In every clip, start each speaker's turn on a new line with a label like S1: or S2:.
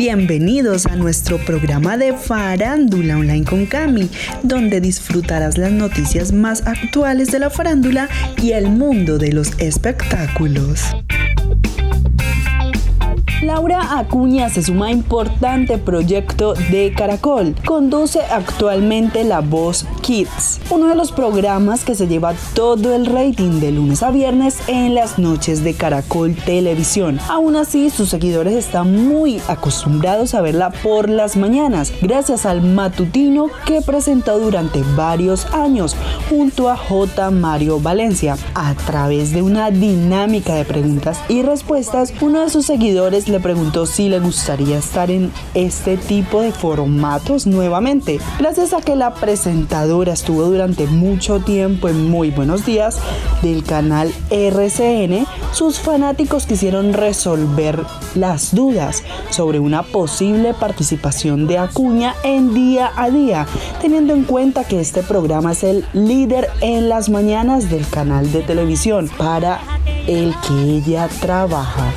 S1: Bienvenidos a nuestro programa de Farándula Online con Cami, donde disfrutarás las noticias más actuales de la farándula y el mundo de los espectáculos. Laura Acuña se suma a importante proyecto de Caracol. Conduce actualmente La Voz Kids, uno de los programas que se lleva todo el rating de lunes a viernes en las noches de Caracol Televisión. Aún así, sus seguidores están muy acostumbrados a verla por las mañanas, gracias al matutino que presentó durante varios años junto a J. Mario Valencia. A través de una dinámica de preguntas y respuestas, uno de sus seguidores le preguntó si le gustaría estar en este tipo de formatos nuevamente. Gracias a que la presentadora estuvo durante mucho tiempo en Muy Buenos Días del canal RCN, sus fanáticos quisieron resolver las dudas sobre una posible participación de Acuña en día a día, teniendo en cuenta que este programa es el líder en las mañanas del canal de televisión para el que ella trabaja.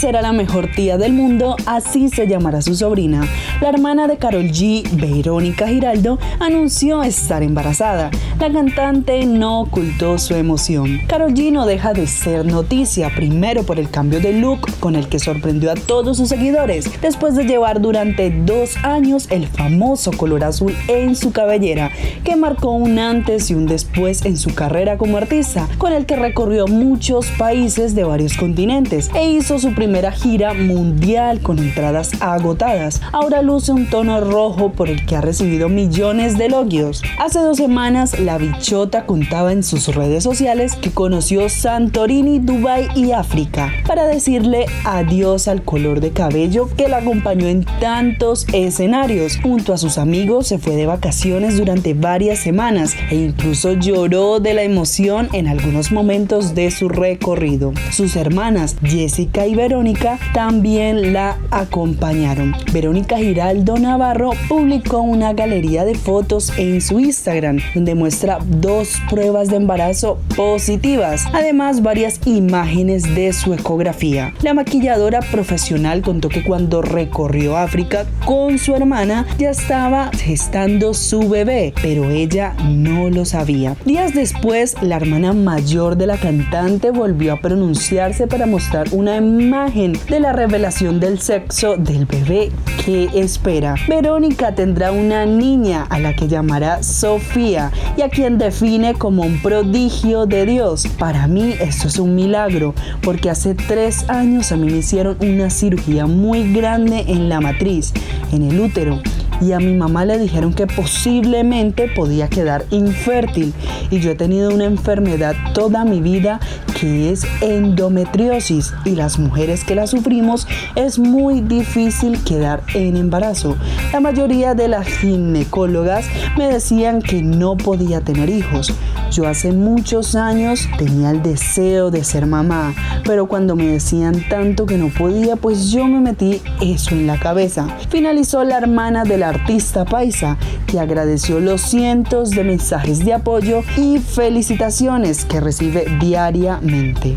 S1: Será la mejor tía del mundo, así se llamará su sobrina. La hermana de Carol G, Verónica Giraldo, anunció estar embarazada. La cantante no ocultó su emoción. Carol G no deja de ser noticia, primero por el cambio de look con el que sorprendió a todos sus seguidores, después de llevar durante dos años el famoso color azul en su cabellera, que marcó un antes y un después en su carrera como artista, con el que recorrió muchos países de varios continentes e hizo su primera gira mundial con entradas agotadas. Ahora luce un tono rojo por el que ha recibido millones de elogios. Hace dos semanas, la bichota contaba en sus redes sociales que conoció Santorini, Dubai y África para decirle adiós al color de cabello que la acompañó en tantos escenarios. Junto a sus amigos se fue de vacaciones durante varias semanas e incluso lloró de la emoción en algunos momentos de su recorrido. Sus hermanas Jessica y Verónica también la acompañaron. Verónica Giraldo Navarro publicó una galería de fotos en su Instagram donde muestra dos pruebas de embarazo positivas, además varias imágenes de su ecografía. La maquilladora profesional contó que cuando recorrió África con su hermana ya estaba gestando su bebé, pero ella no lo sabía. Días después, la hermana mayor de la cantante volvió a pronunciarse para mostrar una imagen de la revelación del sexo del bebé que espera. Verónica tendrá una niña a la que llamará Sofía y a quien define como un prodigio de Dios. Para mí esto es un milagro porque hace tres años a mí me hicieron una cirugía muy grande en la matriz, en el útero y a mi mamá le dijeron que posiblemente podía quedar infértil y yo he tenido una enfermedad toda mi vida que es endometriosis y las mujeres que la sufrimos es muy difícil quedar en embarazo. La mayoría de las ginecólogas me decían que no podía tener hijos. Yo hace muchos años tenía el deseo de ser mamá, pero cuando me decían tanto que no podía, pues yo me metí eso en la cabeza. Finalizó la hermana de la artista paisa, que agradeció los cientos de mensajes de apoyo y felicitaciones que recibe diariamente.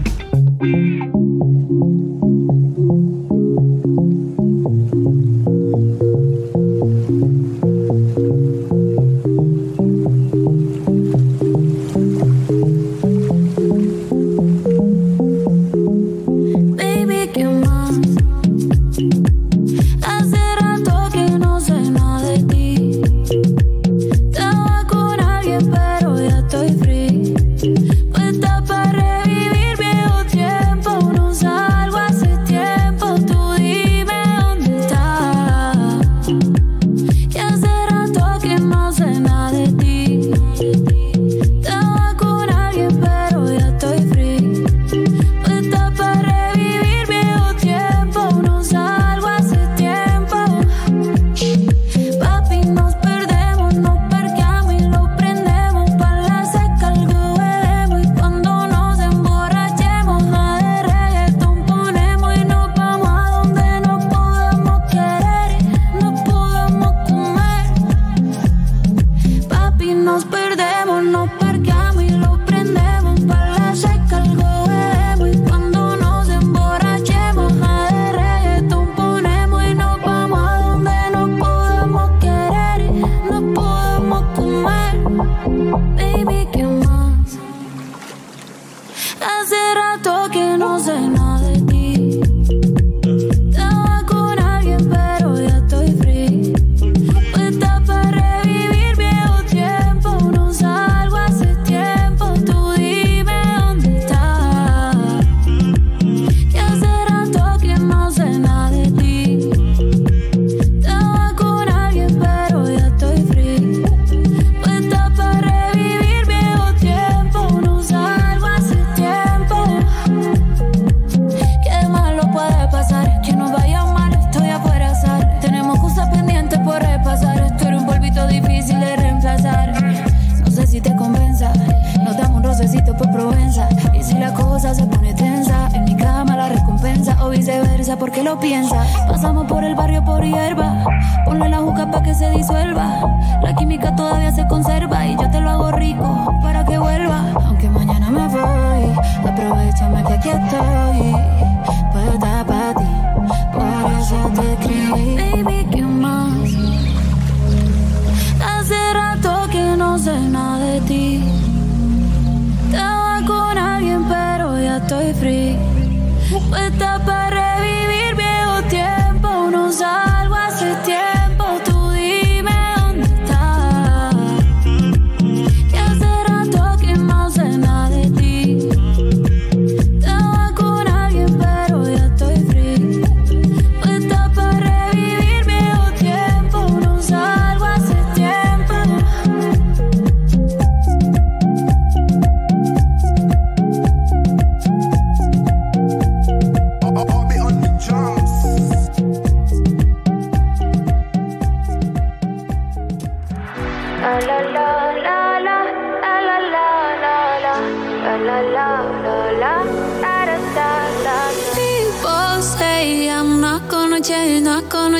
S2: Baby, ¿qué más? Hace rato que no sé nada de ti. Estaba con alguien, pero ya estoy free.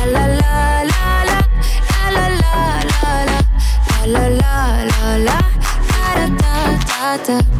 S2: da da da da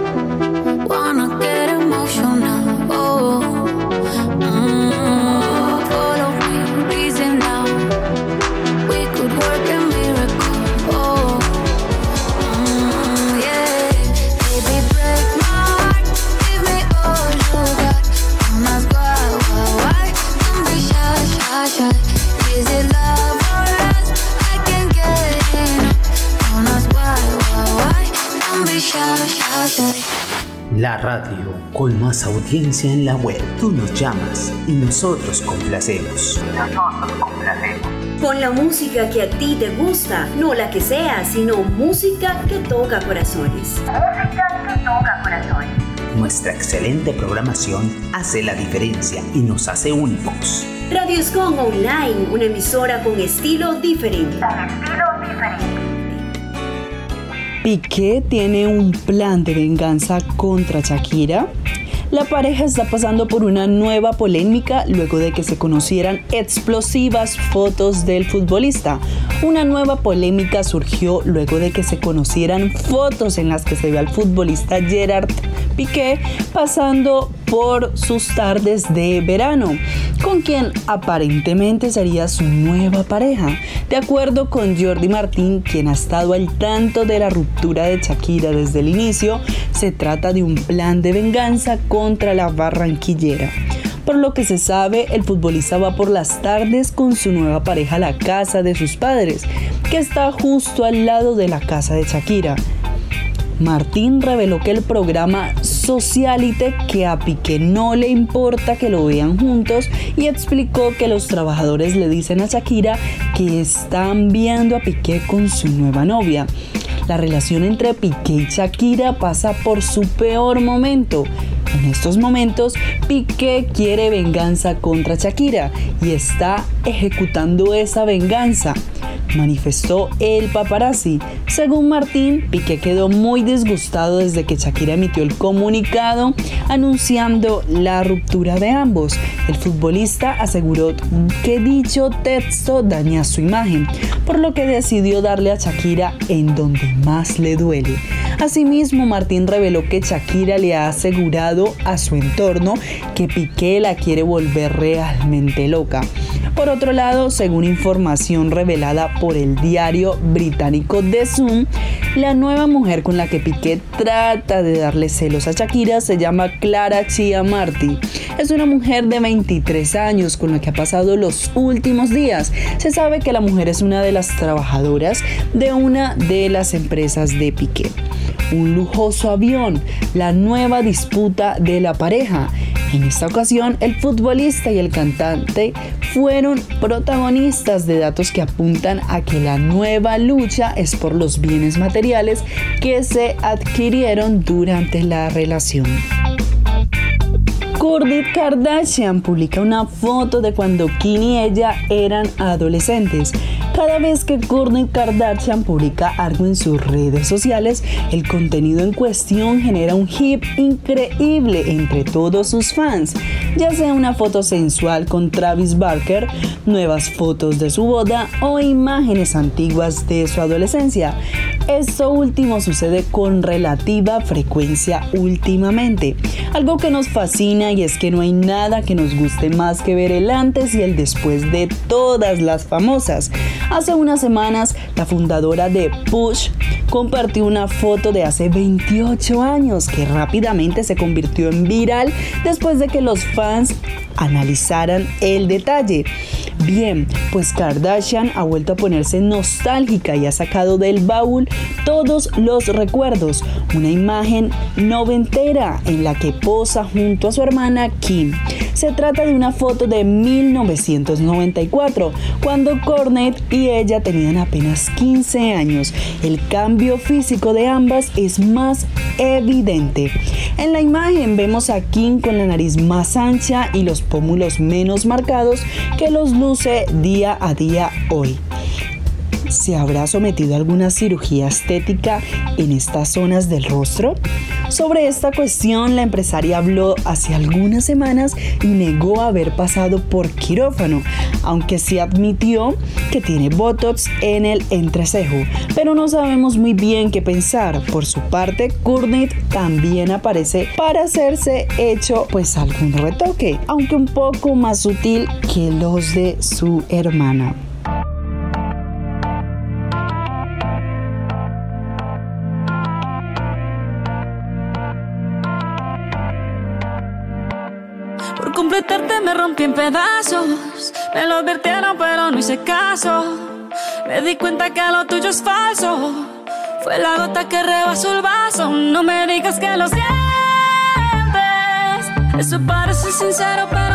S2: La
S3: radio con más audiencia en la web. Tú nos llamas y nosotros complacemos. Nosotros
S4: complacemos. Con la música que a ti te gusta, no la que sea, sino música que toca corazones.
S5: Música que toca corazones.
S3: Nuestra excelente programación hace la diferencia y nos hace únicos.
S4: Radio Escon Online, una emisora con estilo diferente.
S1: Piqué tiene un plan de venganza contra Shakira. La pareja está pasando por una nueva polémica luego de que se conocieran explosivas fotos del futbolista. Una nueva polémica surgió luego de que se conocieran fotos en las que se ve al futbolista Gerard Piqué pasando por sus tardes de verano, con quien aparentemente sería su nueva pareja. De acuerdo con Jordi Martín, quien ha estado al tanto de la ruptura de Shakira desde el inicio, se trata de un plan de venganza contra la barranquillera. Por lo que se sabe, el futbolista va por las tardes con su nueva pareja a la casa de sus padres, que está justo al lado de la casa de Shakira. Martín reveló que el programa Socialite que a Piqué no le importa que lo vean juntos y explicó que los trabajadores le dicen a Shakira que están viendo a Piqué con su nueva novia. La relación entre Piqué y Shakira pasa por su peor momento. En estos momentos, Piqué quiere venganza contra Shakira y está ejecutando esa venganza manifestó el paparazzi. Según Martín, Piqué quedó muy disgustado desde que Shakira emitió el comunicado anunciando la ruptura de ambos. El futbolista aseguró que dicho texto daña su imagen, por lo que decidió darle a Shakira en donde más le duele. Asimismo, Martín reveló que Shakira le ha asegurado a su entorno que Piqué la quiere volver realmente loca. Por otro lado, según información revelada por el diario británico The Sun, la nueva mujer con la que Piqué trata de darle celos a Shakira se llama Clara Chia Marty. Es una mujer de 23 años con la que ha pasado los últimos días. Se sabe que la mujer es una de las trabajadoras de una de las empresas de Piqué. Un lujoso avión, la nueva disputa de la pareja en esta ocasión, el futbolista y el cantante fueron protagonistas de datos que apuntan a que la nueva lucha es por los bienes materiales que se adquirieron durante la relación. Kourtney Kardashian publica una foto de cuando Kim y ella eran adolescentes. Cada vez que Kourtney Kardashian publica algo en sus redes sociales, el contenido en cuestión genera un hip increíble entre todos sus fans, ya sea una foto sensual con Travis Barker, nuevas fotos de su boda o imágenes antiguas de su adolescencia. Esto último sucede con relativa frecuencia últimamente, algo que nos fascina y es que no hay nada que nos guste más que ver el antes y el después de todas las famosas. Hace unas semanas, la fundadora de Push compartió una foto de hace 28 años que rápidamente se convirtió en viral después de que los fans analizaran el detalle. Bien, pues Kardashian ha vuelto a ponerse nostálgica y ha sacado del baúl todos los recuerdos. Una imagen noventera en la que posa junto a su hermana Kim. Se trata de una foto de 1994, cuando Cornet y ella tenían apenas 15 años. El cambio físico de ambas es más evidente. En la imagen vemos a Kim con la nariz más ancha y los pómulos menos marcados que los luce día a día hoy. ¿Se habrá sometido a alguna cirugía estética en estas zonas del rostro? Sobre esta cuestión, la empresaria habló hace algunas semanas y negó haber pasado por quirófano, aunque sí admitió que tiene botox en el entrecejo. Pero no sabemos muy bien qué pensar. Por su parte, Kurnit también aparece para hacerse hecho pues algún retoque, aunque un poco más sutil que los de su hermana.
S6: En pedazos. Me lo advirtieron, pero no hice caso. Me di cuenta que lo tuyo es falso. Fue la gota que rebasó el vaso. No me digas que lo sientes. Eso parece sincero, pero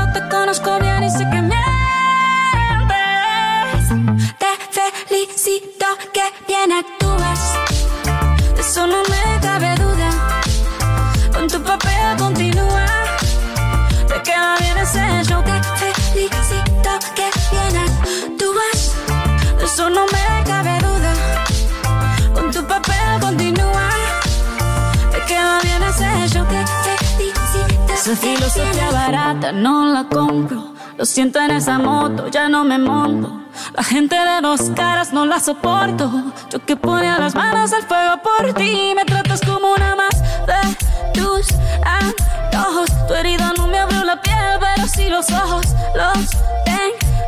S6: eso no me cabe duda Con tu papel continúa Te queda bien ese show Te felicito Esa filosofía barata no la compro
S7: Lo siento en esa moto, ya no me monto. La gente de dos caras no la soporto. Yo que ponía las manos al fuego por ti. Me tratas como una más de tus antojos. Tu herida no me abrió la piel, pero sí los ojos. Los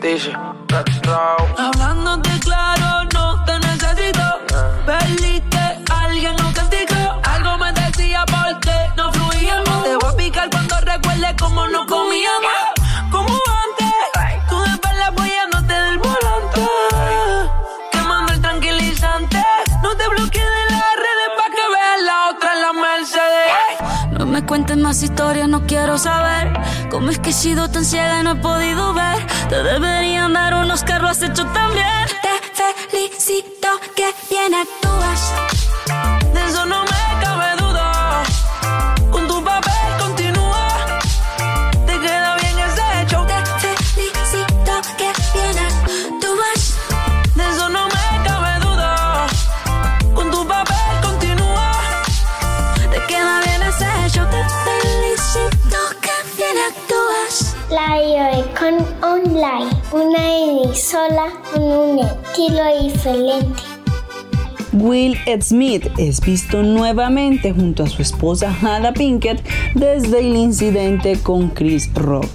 S8: Dice,
S7: Hablándote claro, no te necesito. Perdiste, alguien no castigó. Algo me decía porque no fluíamos. Te voy a picar cuando recuerde cómo no comíamos. Como antes, tú de espalda apoyándote del volante. Quemando el tranquilizante. No te bloquees de las redes pa' que veas la otra en la Mercedes. No me cuentes más historias, no quiero saber cómo es que he sido tan ciega y no he podido ver. Te deberían dar unos carros has hecho también. Te felicito que bien actúas.
S9: Online, una emisora con un estilo diferente.
S1: Will Smith es visto nuevamente junto a su esposa Hannah Pinkett desde el incidente con Chris Rock.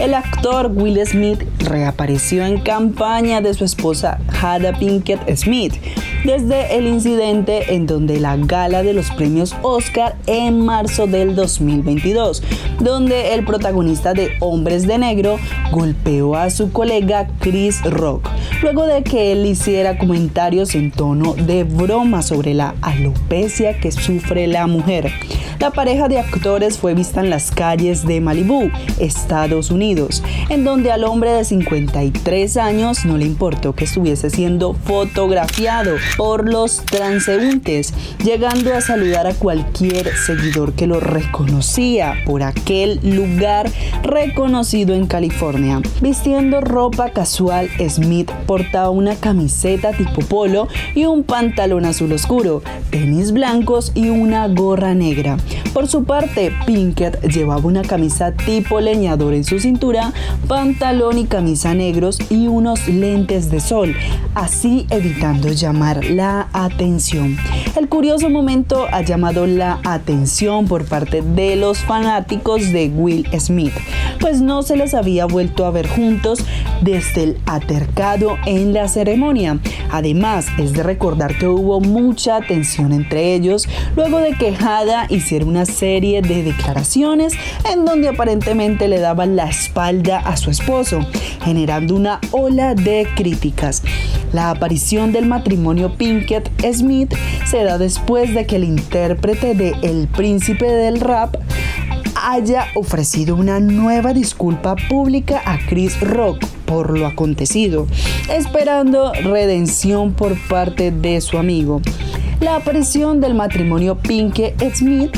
S1: El actor Will Smith reapareció en campaña de su esposa Hannah Pinkett Smith desde el incidente en donde la gala de los premios Oscar en marzo del 2022, donde el protagonista de Hombres de Negro golpeó a su colega Chris Rock, luego de que él hiciera comentarios en tono de broma sobre la alopecia que sufre la mujer. La pareja de actores fue vista en las calles de Malibú, Estados Unidos, en donde al hombre de 53 años no le importó que estuviese siendo fotografiado por los transeúntes, llegando a saludar a cualquier seguidor que lo reconocía por aquel lugar reconocido en California. Vistiendo ropa casual, Smith portaba una camiseta tipo polo y un pantalón azul oscuro, tenis blancos y una gorra negra. Por su parte, Pinkett llevaba una camisa tipo leñador en su cintura, pantalón y camisa negros y unos lentes de sol, así evitando llamar la atención. El curioso momento ha llamado la atención por parte de los fanáticos de Will Smith, pues no se les había vuelto a ver juntos desde el atercado en la ceremonia. Además, es de recordar que hubo mucha tensión entre ellos luego de que Hada hiciera una serie de declaraciones en donde aparentemente le daban la espalda a su esposo, generando una ola de críticas. La aparición del matrimonio Pinkett Smith se da después de que el intérprete de El Príncipe del Rap haya ofrecido una nueva disculpa pública a Chris Rock por lo acontecido, esperando redención por parte de su amigo. La aparición del matrimonio Pinkett Smith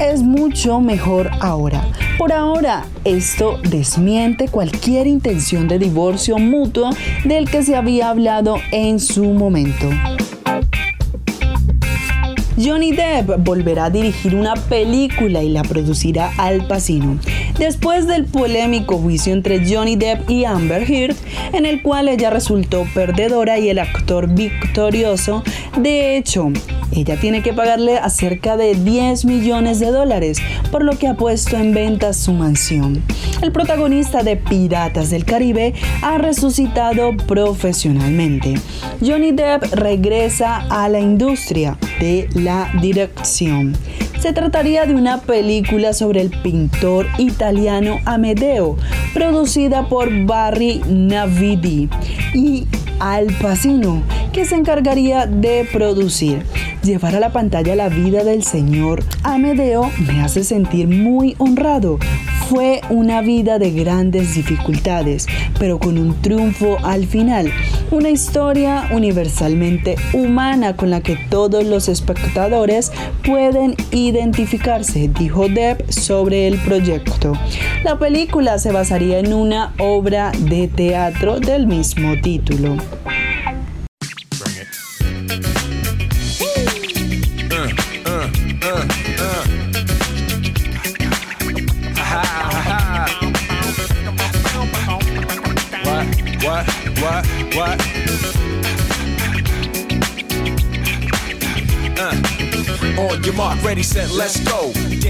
S1: es mucho mejor ahora. Por ahora, esto desmiente cualquier intención de divorcio mutuo del que se había hablado en su momento. Johnny Depp volverá a dirigir una película y la producirá Al Pacino, después del polémico juicio entre Johnny Depp y Amber Heard, en el cual ella resultó perdedora y el actor victorioso. De hecho, ella tiene que pagarle a cerca de 10 millones de dólares, por lo que ha puesto en venta su mansión. El protagonista de Piratas del Caribe ha resucitado profesionalmente. Johnny Depp regresa a la industria de la dirección. Se trataría de una película sobre el pintor italiano Amedeo, producida por Barry Navidi Al Pacino, que se encargaría de producir. Llevar a la pantalla la vida del señor Amedeo me hace sentir muy honrado. Fue una vida de grandes dificultades, pero con un triunfo al final. Una historia universalmente humana con la que todos los espectadores pueden identificarse, dijo Depp sobre el proyecto. La película se basaría en una obra de teatro del mismo título. Bring
S10: it. Uh, uh, uh, uh. Ha, ha, ha. What, what, what, what? Uh. On your mark, ready, set, let's go.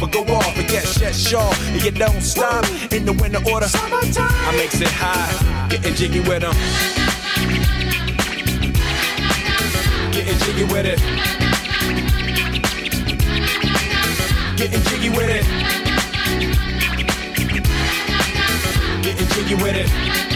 S10: but go off, but get shaw. And you don't stop in the winter order. Summertime. I makes it high, getting jiggy with them. Getting jiggy with it. Getting jiggy with it. Getting jiggy with it.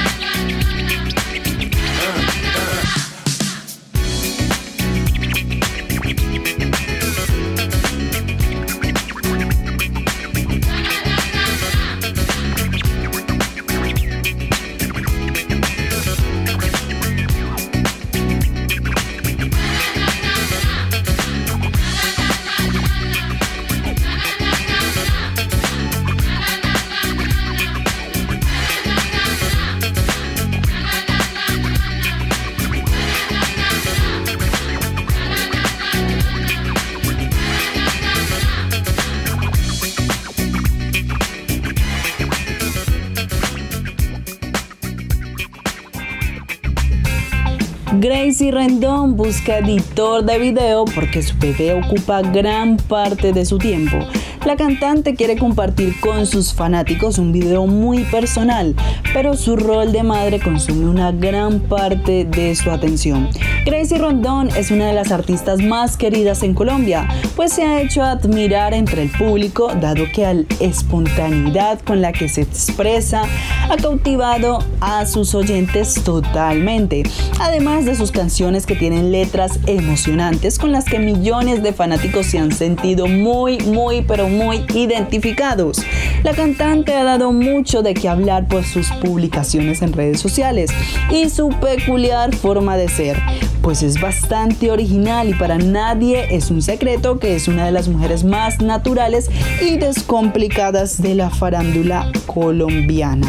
S1: Gracie Rendón busca editor de video porque su bebé ocupa gran parte de su tiempo. La cantante quiere compartir con sus fanáticos un video muy personal, pero su rol de madre consume una gran parte de su atención. Gracie Rondón es una de las artistas más queridas en Colombia, pues se ha hecho admirar entre el público, dado que la espontaneidad con la que se expresa ha cautivado a sus oyentes totalmente, además de sus canciones que tienen letras emocionantes con las que millones de fanáticos se han sentido muy, muy, pero muy identificados. La cantante ha dado mucho de qué hablar por sus publicaciones en redes sociales y su peculiar forma de ser, pues es bastante original y para nadie es un secreto que es una de las mujeres más naturales y descomplicadas de la farándula colombiana.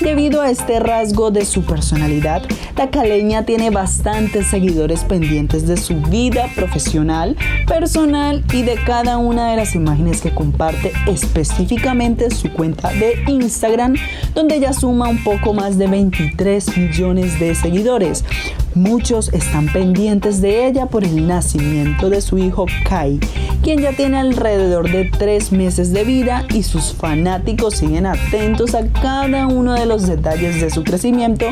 S1: Debido a este rasgo de su personalidad, la caleña tiene bastantes seguidores pendientes de su vida profesional, personal y de cada una de las imágenes que comparte específicamente su cuenta de Instagram, donde ya suma un poco más de 23 millones de seguidores. Muchos están pendientes de ella por el nacimiento de su hijo Kai, quien ya tiene alrededor de tres meses de vida y sus fanáticos siguen atentos a cada uno de los detalles de su crecimiento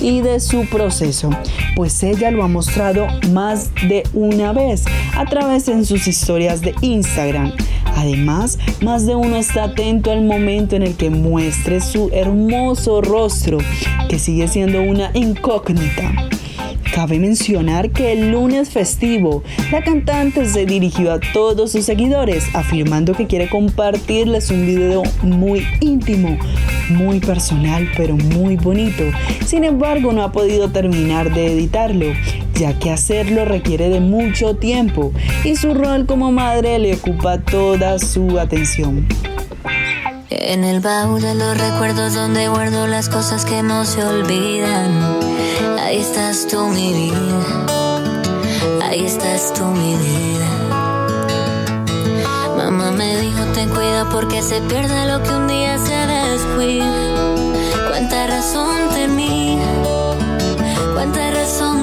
S1: y de su proceso, pues ella lo ha mostrado más de una vez a través de sus historias de Instagram. Además, más de uno está atento al momento en el que muestre su hermoso rostro, que sigue siendo una incógnita. Cabe mencionar que el lunes festivo, la cantante se dirigió a todos sus seguidores afirmando que quiere compartirles un video muy íntimo, muy personal, pero muy bonito. Sin embargo, no ha podido terminar de editarlo, ya que hacerlo requiere de mucho tiempo y su rol como madre le ocupa toda su atención.
S6: En el baúl de los recuerdos donde guardo las cosas que no se olvidan. Ahí estás tú, mi vida. Ahí estás tú, mi vida. Mamá me dijo, ten cuidado porque se pierde lo que un día se descuida. Cuánta razón tenía, cuánta razón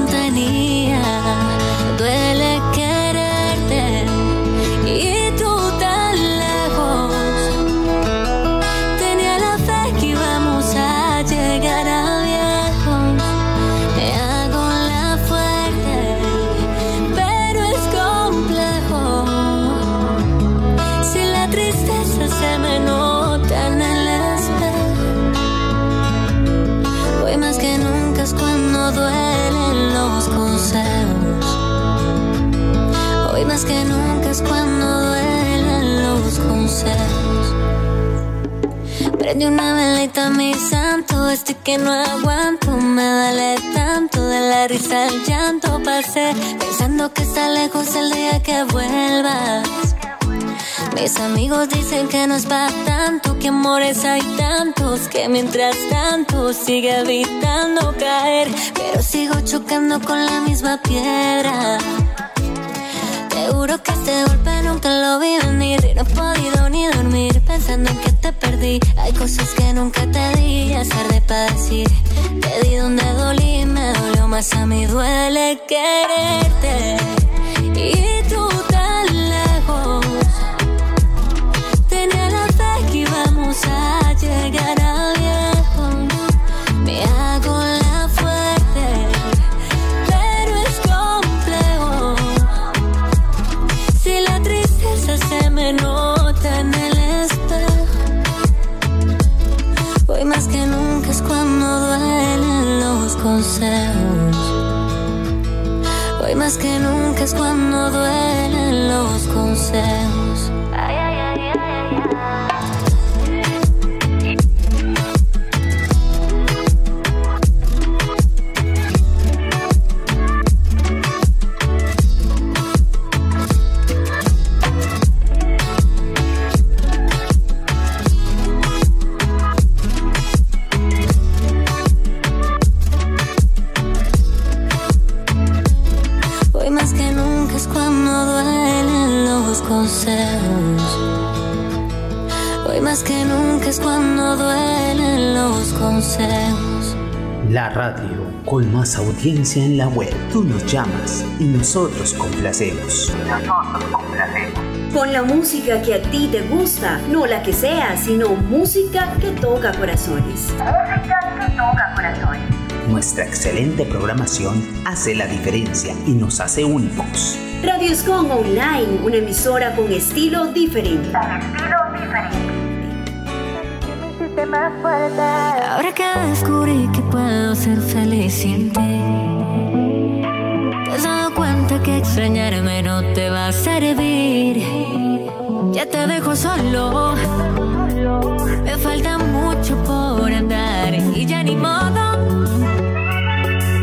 S6: Prende una velita, mi santo, estoy que no aguanto, me duele tanto de la risa al llanto pasé, pensando que está lejos el día que vuelvas. Mis amigos dicen que no es para tanto, que amores hay tantos, que mientras tanto sigue evitando caer, pero sigo chocando con la misma piedra. Seguro que este golpe nunca lo vi venir y no he podido ni dormir pensando en que te Hay cosas que nunca te di, es tarde para decir. Te di donde dolí, me dolió más a mí, duele quererte. Y tú es cuando duelen
S3: La radio con más audiencia en la web. Tú nos llamas y nosotros complacemos.
S11: Nosotros complacemos.
S4: Con la música que a ti te gusta, no la que sea, sino música que toca corazones.
S11: Música que toca corazones.
S3: Nuestra excelente programación hace la diferencia y nos hace únicos.
S4: Radio Escon Online, una emisora con estilo diferente.
S11: Un estilo diferente.
S6: Ahora que descubrí que puedo ser feliz sin ti, ¿Te has dado cuenta que extrañarme no te va a servir? Ya te dejo solo. Me falta mucho por andar y ya ni modo.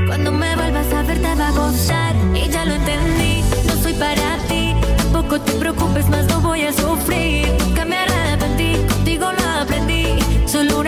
S6: Cuando me vuelvas a ver te va a gozar y ya lo entendí. No soy para ti, tampoco te preocupes más, no voy a sufrir. Solo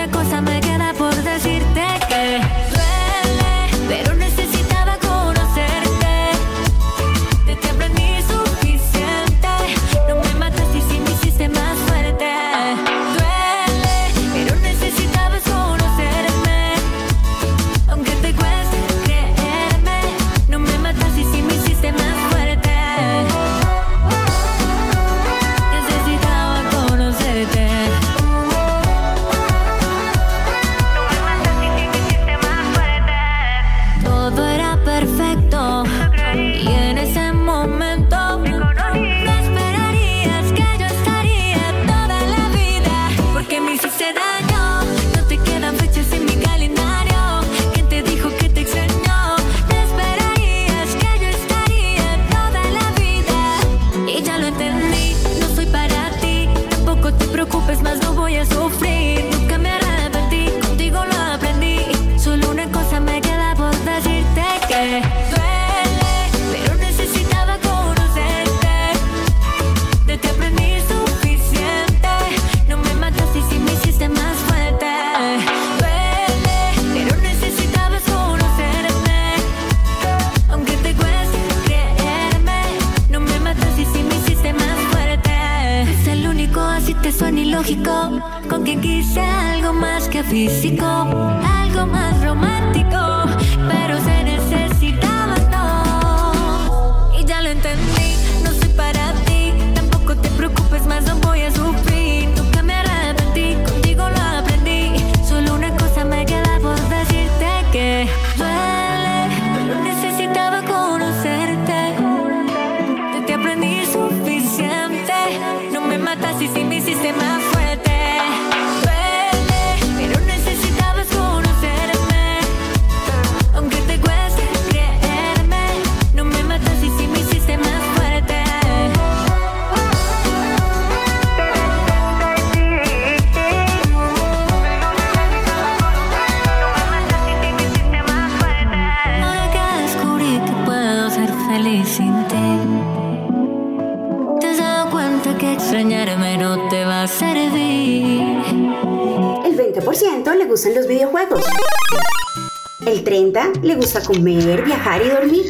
S4: comer, viajar y dormir.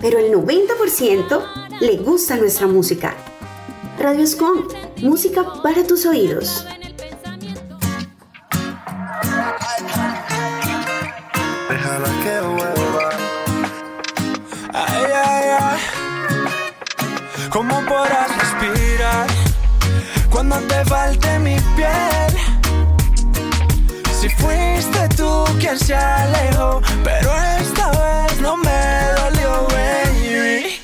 S4: Pero el 90% le gusta nuestra música. Radio Scom, música para tus oídos.
S8: ¿Cómo podrás respirar cuando te falte mi piel? Fuiste tú quien se alejó, pero esta vez no me dolió, baby.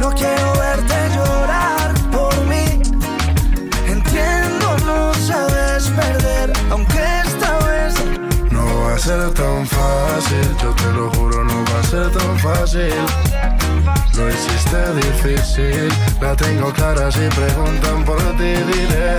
S8: No quiero verte llorar por mí. Entiendo, no sabes perder, aunque esta vez no va a ser tan fácil. Yo te lo juro, no va a ser tan fácil. Lo hiciste difícil, la tengo clara si preguntan por ti, diré.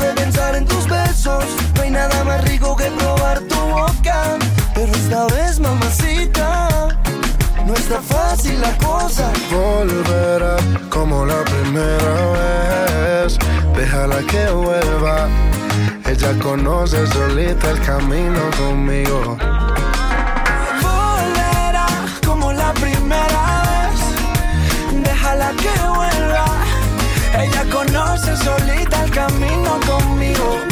S8: está fácil la cosa. Volverá como la primera vez. Déjala que vuelva. Ella conoce solita el camino conmigo. Volverá como la primera vez. Déjala que vuelva. Ella conoce solita el camino conmigo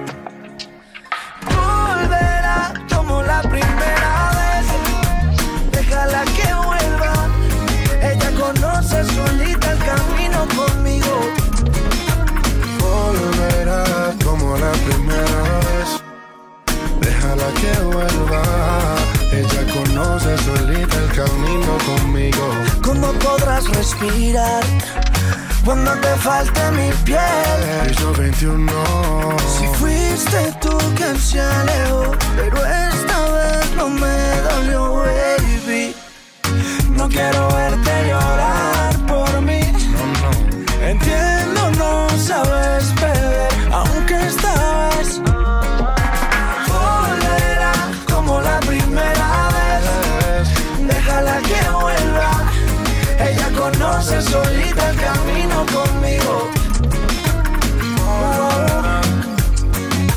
S12: Conmigo.
S8: Volverá como la primera vez. Déjala que vuelva. Ella conoce solita el camino conmigo.
S12: ¿Cómo podrás respirar cuando te falte mi piel?
S8: Piso 21.
S12: Si fuiste tú quien se alejó, pero esta vez no me dolió, baby. No quiero verte llorar. Entiendo, no sabes perder, aunque vez volverá como la primera vez. Déjala que vuelva. Ella conoce solita el camino conmigo.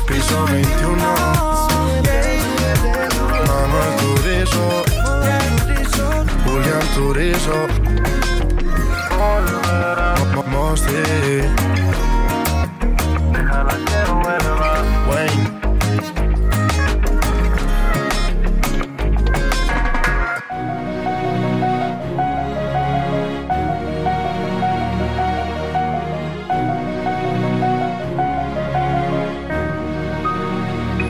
S8: Piso 21. Manuel Turizo. Julián Turizo. Mo- Mo- Mosti. Déjala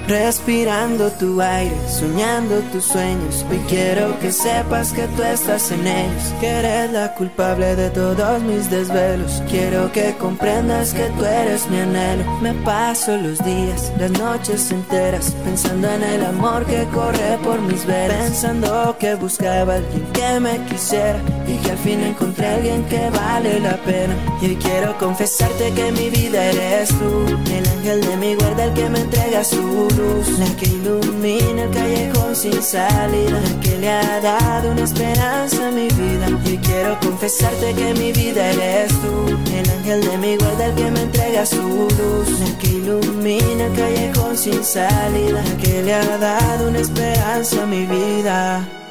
S12: Respirando tu aire, soñando tus sueños. Hoy quiero que sepas que tú estás en ellos. Que eres la culpable de todos mis desvelos. Quiero que comprendas que tú eres mi anhelo. Me paso los días, las noches enteras, pensando en el amor que corre por mis venas. Pensando que buscaba alguien que me quisiera y que al fin encontré a alguien que vale la pena. Y hoy quiero confesarte que mi vida eres tú, el ángel de mi guarda, el que me entrega su luz, la que ilumina el callejón sin salida, la que le ha dado una esperanza a mi vida. Y quiero confesarte que mi vida eres tú, el ángel de mi guarda, el que me entrega su luz, la que ilumina el callejón sin salida, la que le ha dado una esperanza a mi vida.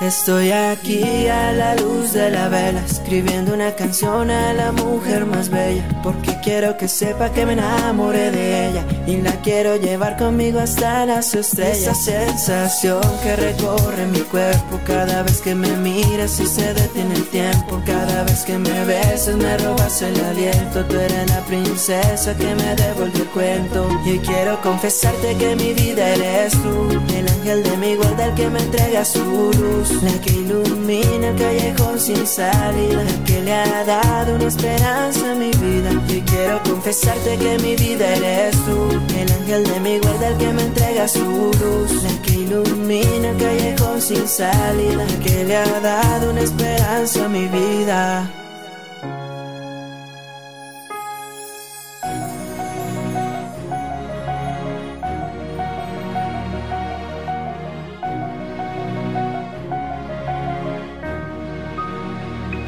S12: Estoy aquí a la luz de la vela, escribiendo una canción a la mujer más bella, porque quiero que sepa que me enamoré de ella y la quiero llevar conmigo hasta las estrellas. Esa sensación que recorre mi cuerpo cada vez que me miras y se detiene el tiempo, cada vez que me besas me robas el aliento, tú eres la princesa que me devolvió el cuento y quiero confesarte que mi vida eres tú, el ángel de mi guarda, el que me entrega su luz, la que ilumina el callejón sin salida, la que le ha dado una esperanza a mi vida. Y quiero confesarte que mi vida eres tú, el ángel de mi guarda, el que me entrega su luz, la que ilumina el callejón sin salida, la que le ha dado una esperanza a mi vida.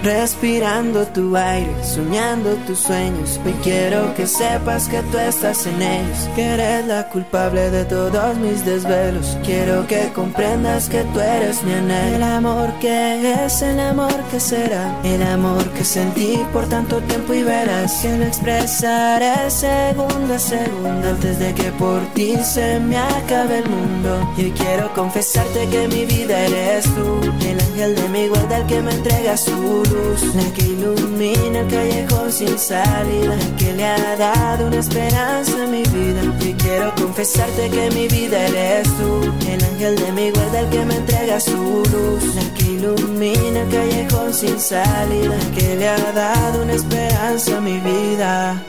S12: Respirando tu aire, soñando tus sueños. Hoy quiero que sepas que tú estás en ellos. Que eres la culpable de todos mis desvelos. Quiero que comprendas que tú eres mi anhelo. El amor que es, el amor que será. El amor que sentí por tanto tiempo y verás que lo expresaré segundo a segundo. Antes de que por ti se me acabe el mundo. Y hoy quiero confesarte que mi vida eres tú. El ángel de mi guarda, el que me entrega su luz, la que ilumina callejón sin salida, que le ha dado una esperanza a mi vida. Y quiero confesarte que mi vida eres tú, el ángel de mi guarda, el que me entrega su luz, la que ilumina callejón sin salida, que le ha dado una esperanza a mi vida.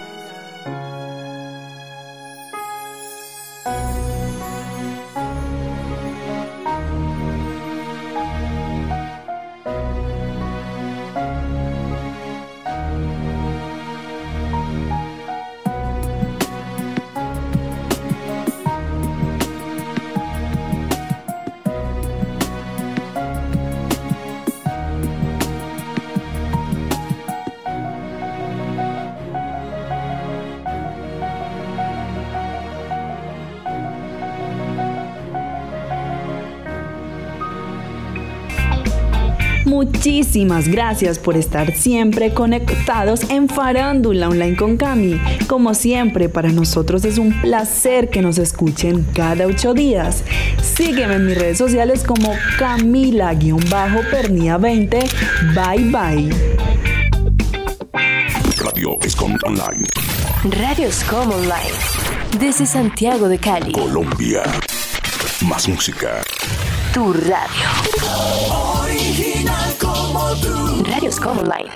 S1: Muchísimas gracias por estar siempre conectados en Farándula Online con Cami. Como siempre, para nosotros es un placer que nos escuchen cada ocho días. Sígueme en mis redes sociales como Camila-Pernía20. Bye bye.
S13: Radio Escom Online.
S14: Radio Escom Online. Desde Santiago de Cali.
S13: Colombia. Más música.
S14: Tu radio.
S15: Original como tú.
S14: Radio Escom Online.